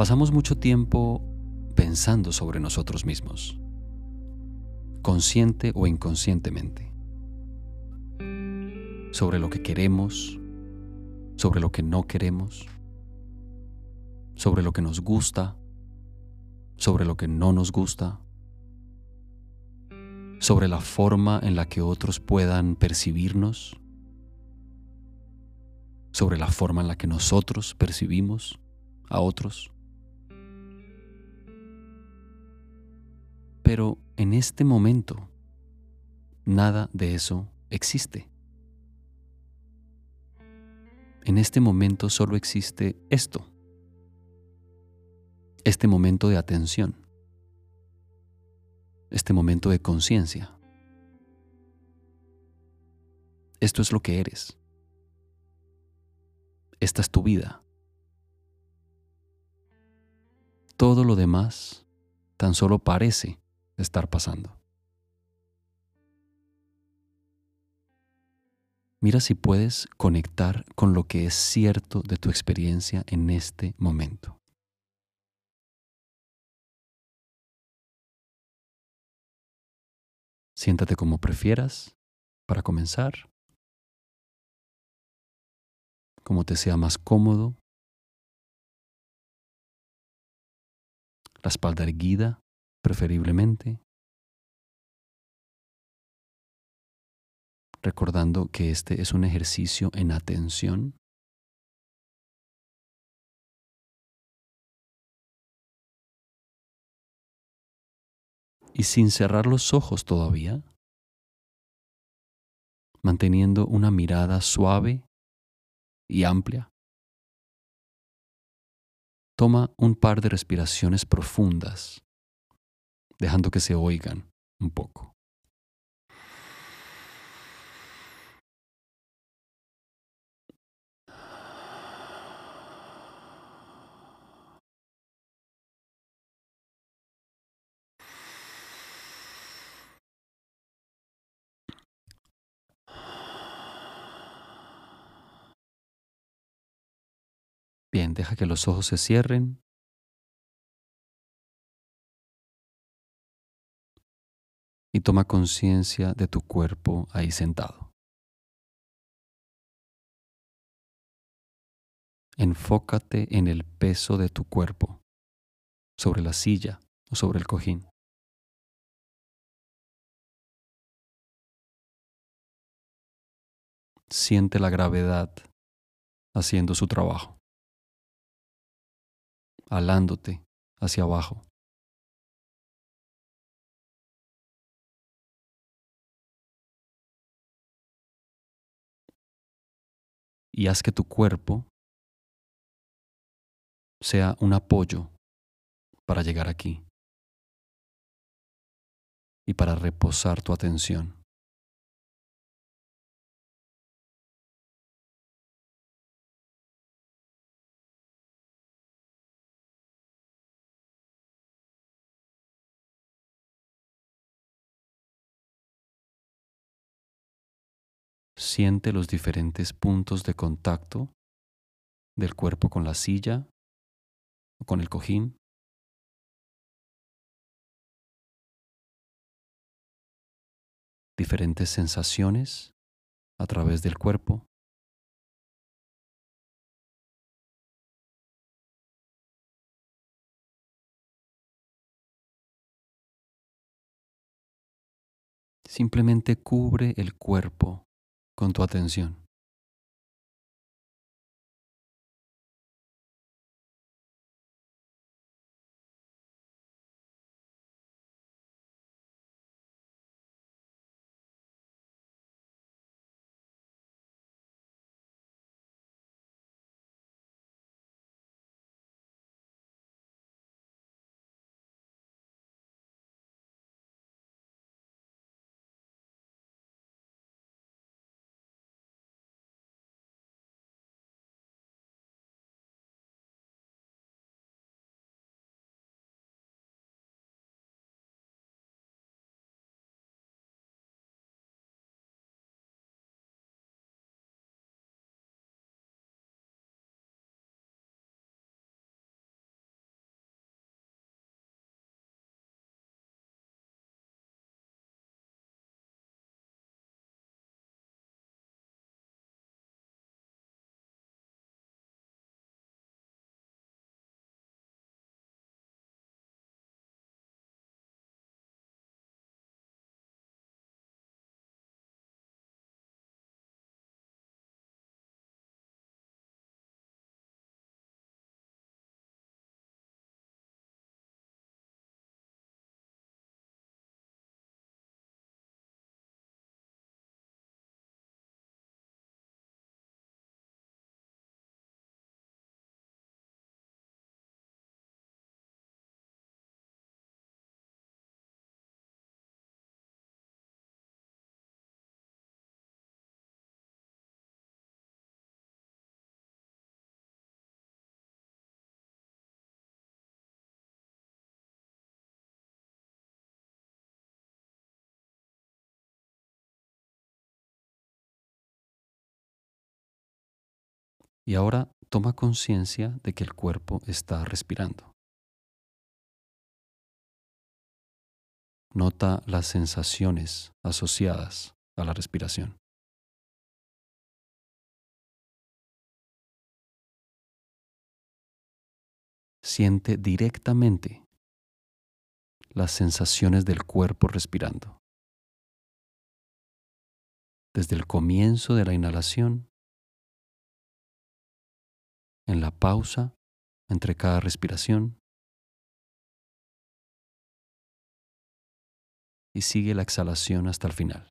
Pasamos mucho tiempo pensando sobre nosotros mismos, consciente o inconscientemente, sobre lo que queremos, sobre lo que no queremos, sobre lo que nos gusta, sobre lo que no nos gusta, sobre la forma en la que otros puedan percibirnos, sobre la forma en la que nosotros percibimos a otros. Pero en este momento, nada de eso existe. En este momento solo existe esto, este momento de atención, este momento de conciencia. Esto es lo que eres. Esta es tu vida. Todo lo demás tan solo parece estar pasando. Mira si puedes conectar con lo que es cierto de tu experiencia en este momento. Siéntate como prefieras para comenzar, como te sea más cómodo la espalda erguida, preferiblemente, recordando que este es un ejercicio en atención. Y sin cerrar los ojos todavía, manteniendo una mirada suave y amplia Toma un par de respiraciones profundas, dejando que se oigan un poco. Bien, deja que los ojos se cierren. Y toma conciencia de tu cuerpo ahí sentado. Enfócate en el peso de tu cuerpo sobre la silla o sobre el cojín. Siente la gravedad haciendo su trabajo alándote hacia abajo. Y haz que tu cuerpo sea un apoyo para llegar aquí y para reposar tu atención. Siente los diferentes puntos de contacto del cuerpo con la silla o con el cojín. Diferentes sensaciones a través del cuerpo. Simplemente cubre el cuerpo con tu atención. Y ahora toma conciencia de que el cuerpo está respirando. Nota las sensaciones asociadas a la respiración. Siente directamente las sensaciones del cuerpo respirando. Desde el comienzo de la inhalación, en la pausa entre cada respiración y sigue la exhalación hasta el final.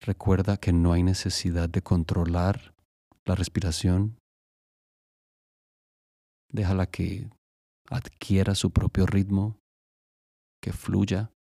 Recuerda que no hay necesidad de controlar la respiración. Déjala que adquiera su propio ritmo, que fluya.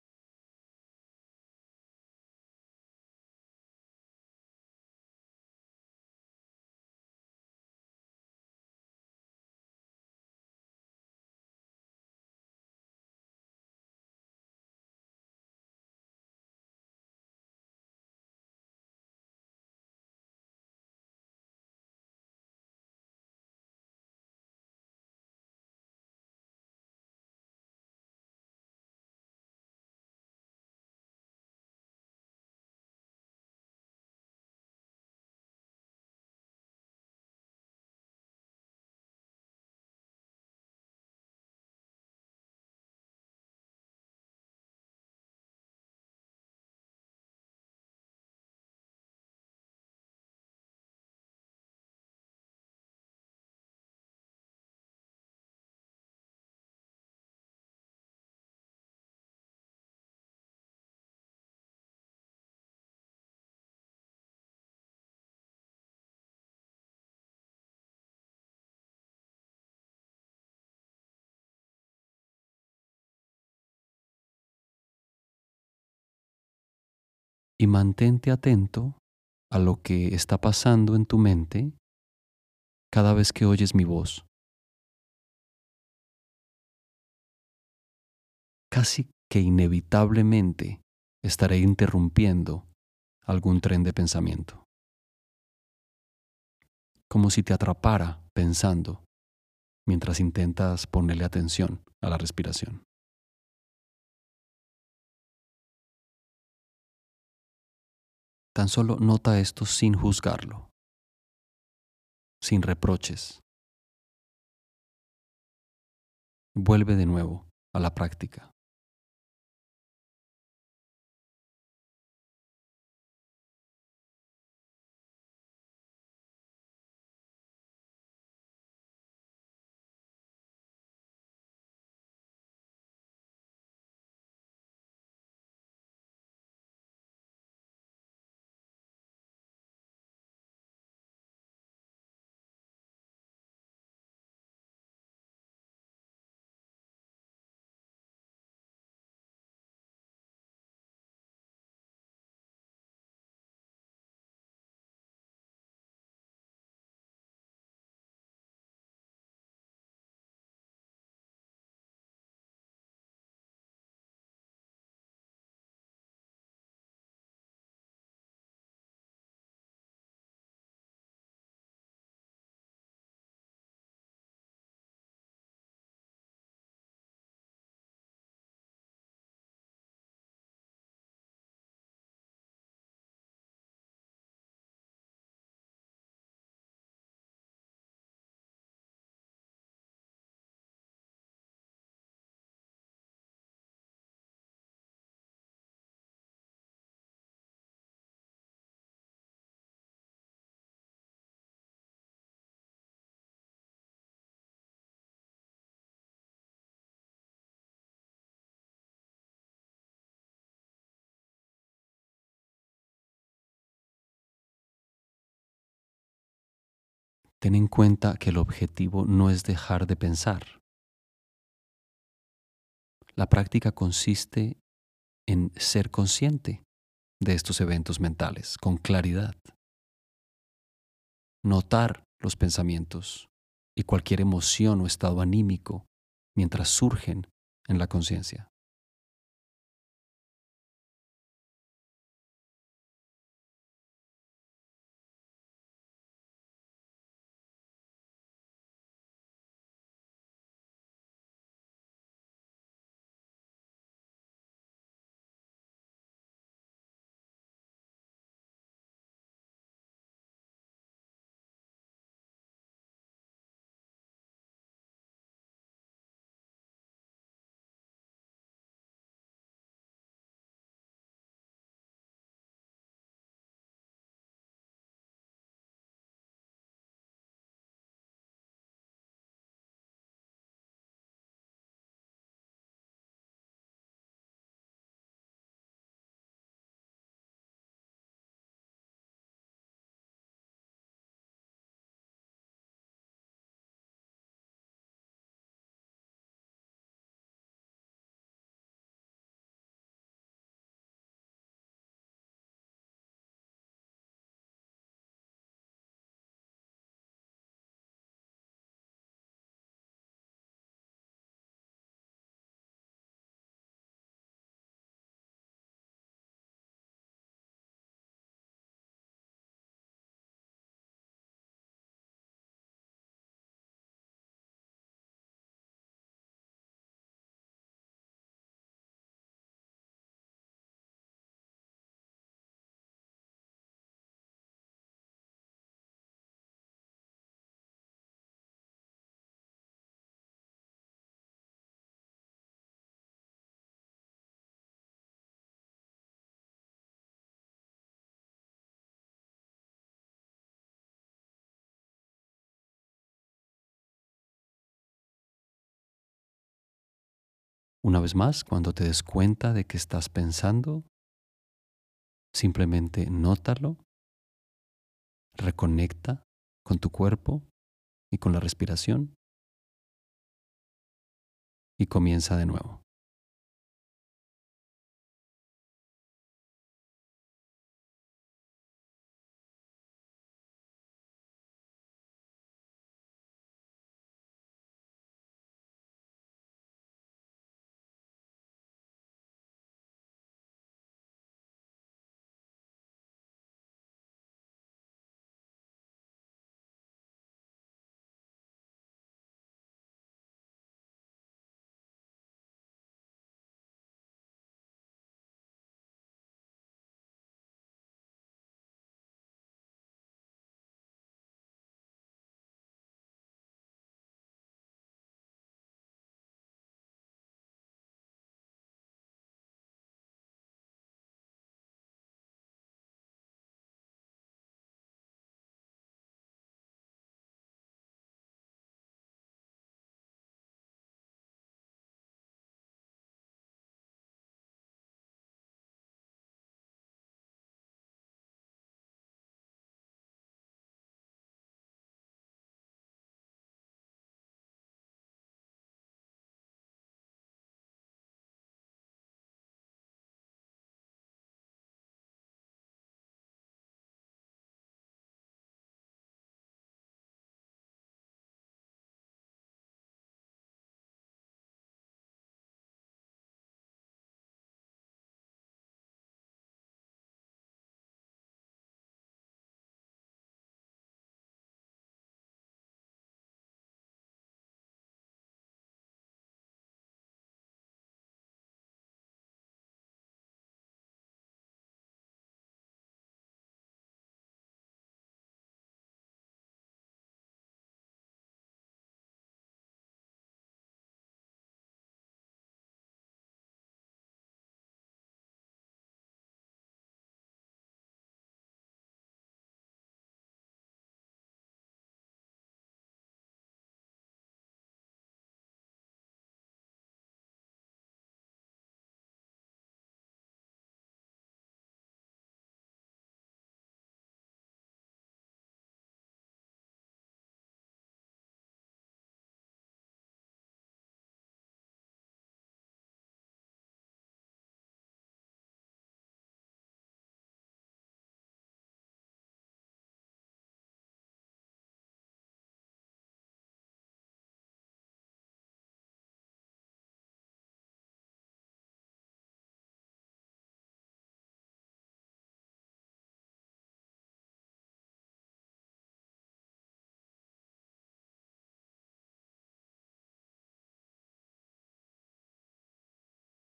Y mantente atento a lo que está pasando en tu mente cada vez que oyes mi voz. Casi que inevitablemente estaré interrumpiendo algún tren de pensamiento. Como si te atrapara pensando mientras intentas ponerle atención a la respiración. Tan solo nota esto sin juzgarlo, sin reproches. Vuelve de nuevo a la práctica. Ten en cuenta que el objetivo no es dejar de pensar. La práctica consiste en ser consciente de estos eventos mentales con claridad. Notar los pensamientos y cualquier emoción o estado anímico mientras surgen en la conciencia. Una vez más, cuando te des cuenta de que estás pensando, simplemente nótalo, reconecta con tu cuerpo y con la respiración y comienza de nuevo.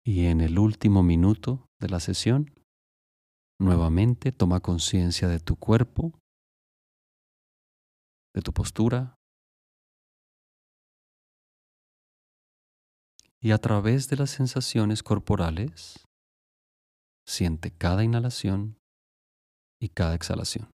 Y en el último minuto de la sesión, nuevamente toma conciencia de tu cuerpo, de tu postura, y a través de las sensaciones corporales, siente cada inhalación y cada exhalación.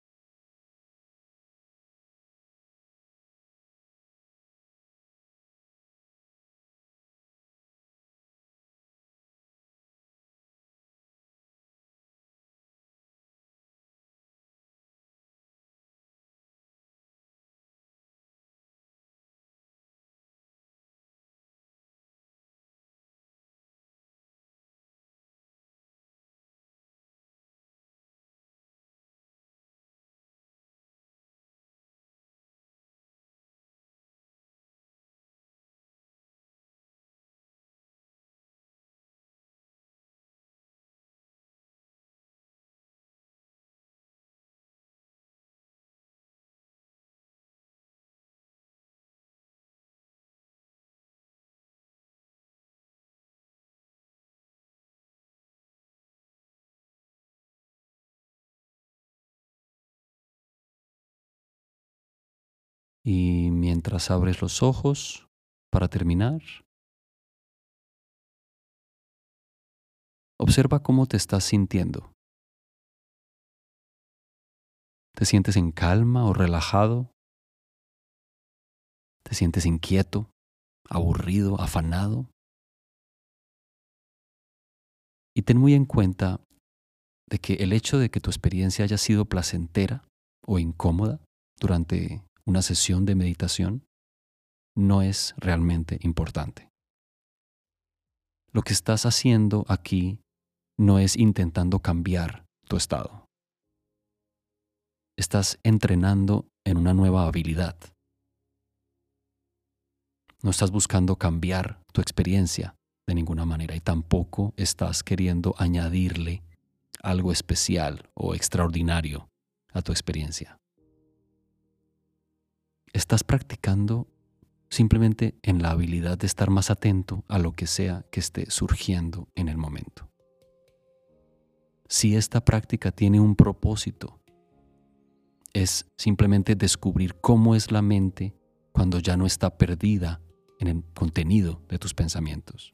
Y mientras abres los ojos, para terminar, observa cómo te estás sintiendo. ¿Te sientes en calma o relajado? ¿Te sientes inquieto, aburrido, afanado? Y ten muy en cuenta de que el hecho de que tu experiencia haya sido placentera o incómoda durante una sesión de meditación no es realmente importante. Lo que estás haciendo aquí no es intentando cambiar tu estado. Estás entrenando en una nueva habilidad. No estás buscando cambiar tu experiencia de ninguna manera y tampoco estás queriendo añadirle algo especial o extraordinario a tu experiencia estás practicando simplemente en la habilidad de estar más atento a lo que sea que esté surgiendo en el momento. Si esta práctica tiene un propósito, es simplemente descubrir cómo es la mente cuando ya no está perdida en el contenido de tus pensamientos.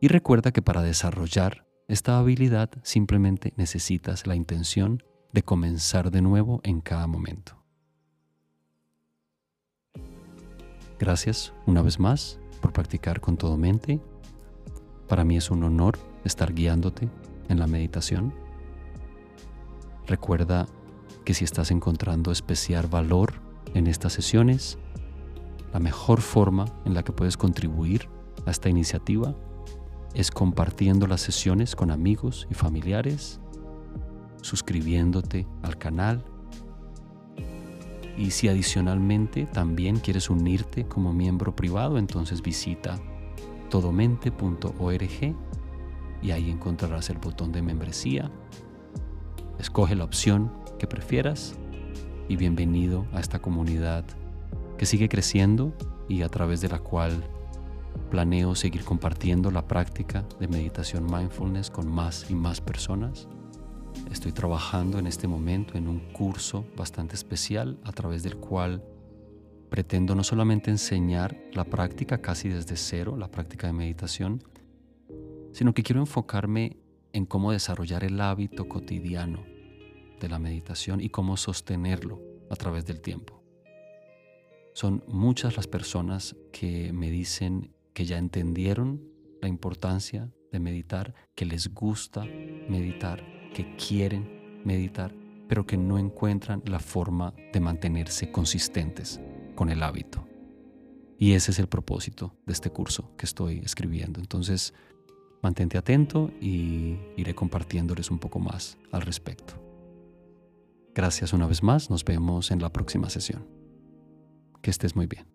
Y recuerda que para desarrollar esta habilidad simplemente necesitas la intención de comenzar de nuevo en cada momento. Gracias una vez más por practicar con todo mente. Para mí es un honor estar guiándote en la meditación. Recuerda que si estás encontrando especial valor en estas sesiones, la mejor forma en la que puedes contribuir a esta iniciativa es compartiendo las sesiones con amigos y familiares, suscribiéndote al canal y si adicionalmente también quieres unirte como miembro privado, entonces visita todomente.org y ahí encontrarás el botón de membresía. Escoge la opción que prefieras y bienvenido a esta comunidad que sigue creciendo y a través de la cual planeo seguir compartiendo la práctica de meditación mindfulness con más y más personas. Estoy trabajando en este momento en un curso bastante especial a través del cual pretendo no solamente enseñar la práctica casi desde cero, la práctica de meditación, sino que quiero enfocarme en cómo desarrollar el hábito cotidiano de la meditación y cómo sostenerlo a través del tiempo. Son muchas las personas que me dicen que ya entendieron la importancia de meditar, que les gusta meditar que quieren meditar, pero que no encuentran la forma de mantenerse consistentes con el hábito. Y ese es el propósito de este curso que estoy escribiendo. Entonces, mantente atento y iré compartiéndoles un poco más al respecto. Gracias una vez más, nos vemos en la próxima sesión. Que estés muy bien.